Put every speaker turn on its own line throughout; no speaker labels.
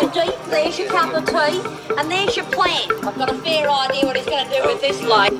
There's your cup of tea, and there's your plan. I've got a fair idea what he's going to do with this life.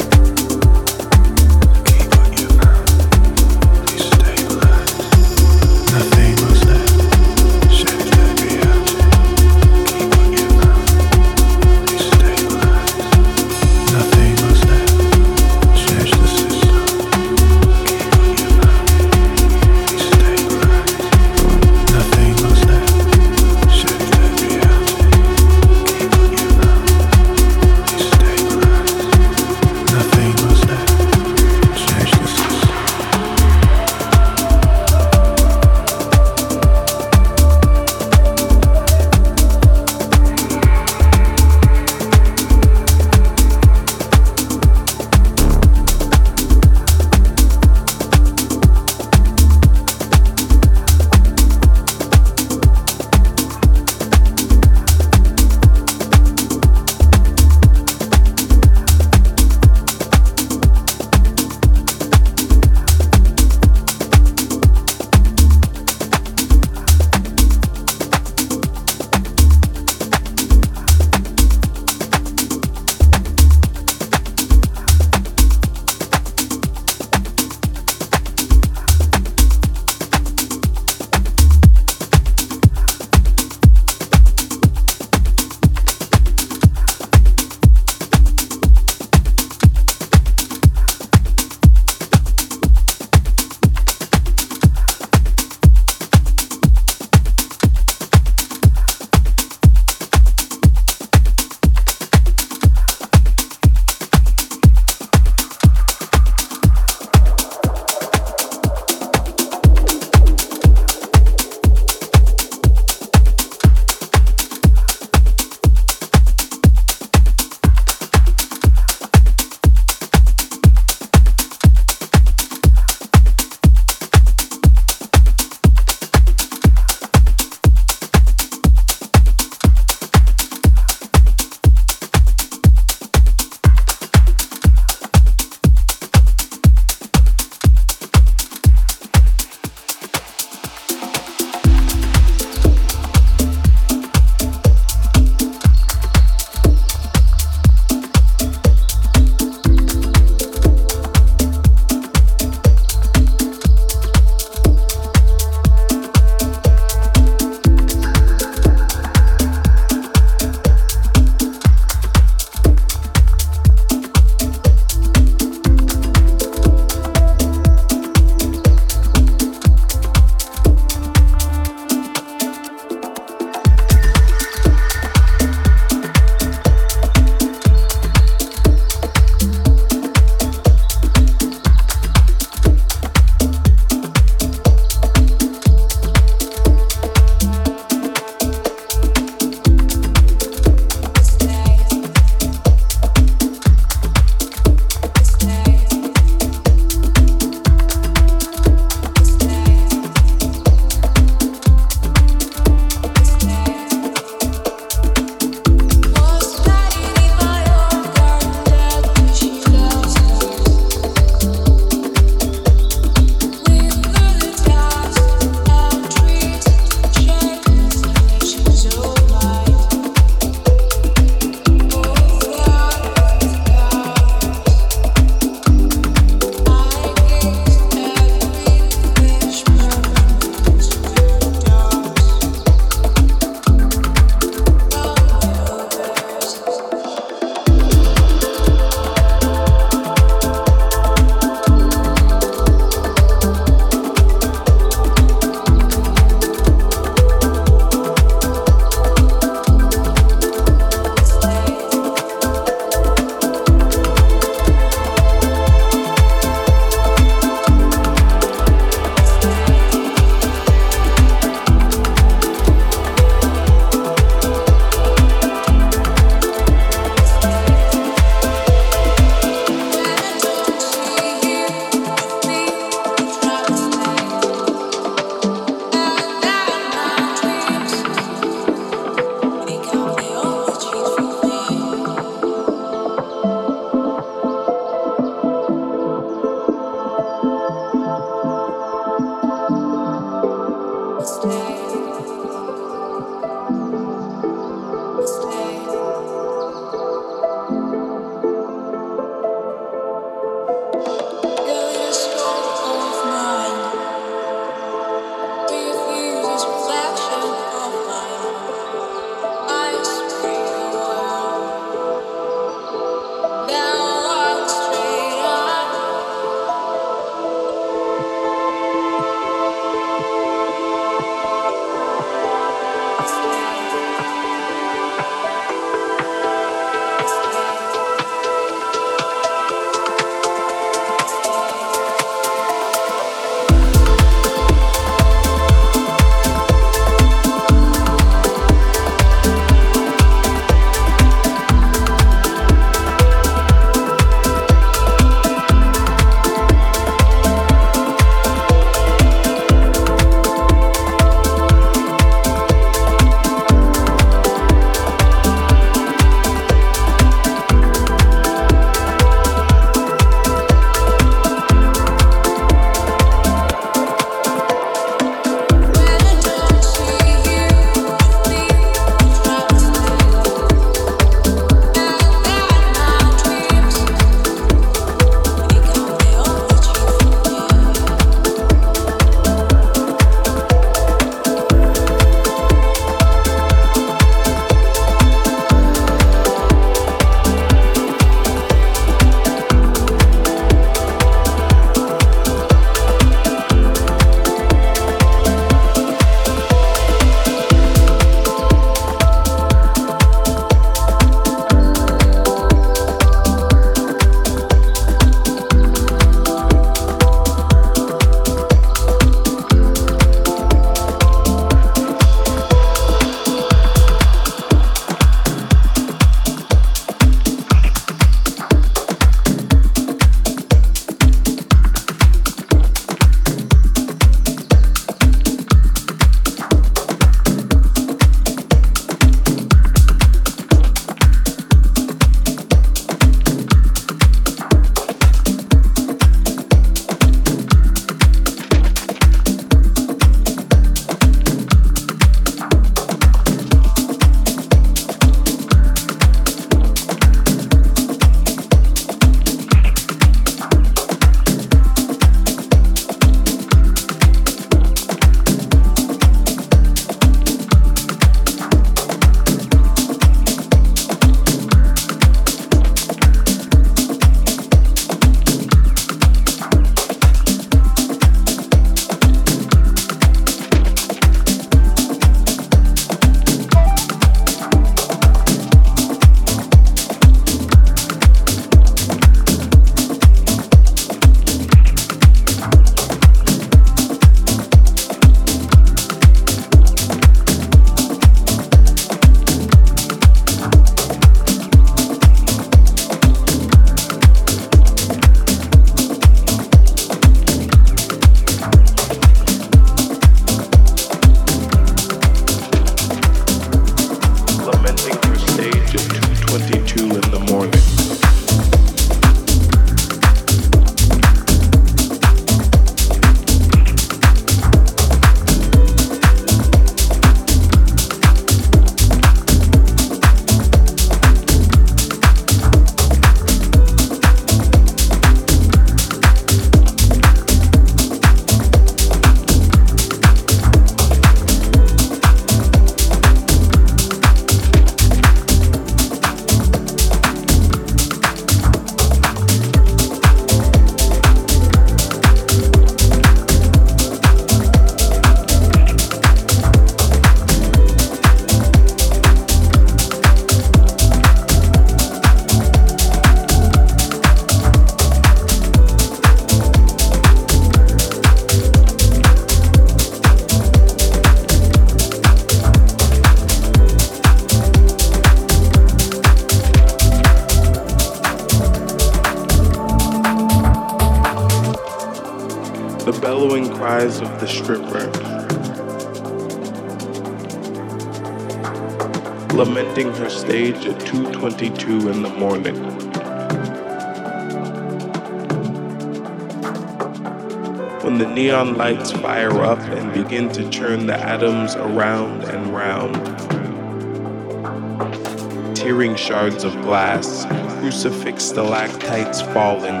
Shards of glass, crucifix stalactites falling.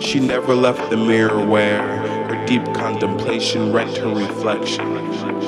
She never left the mirror where her deep contemplation rent her reflection.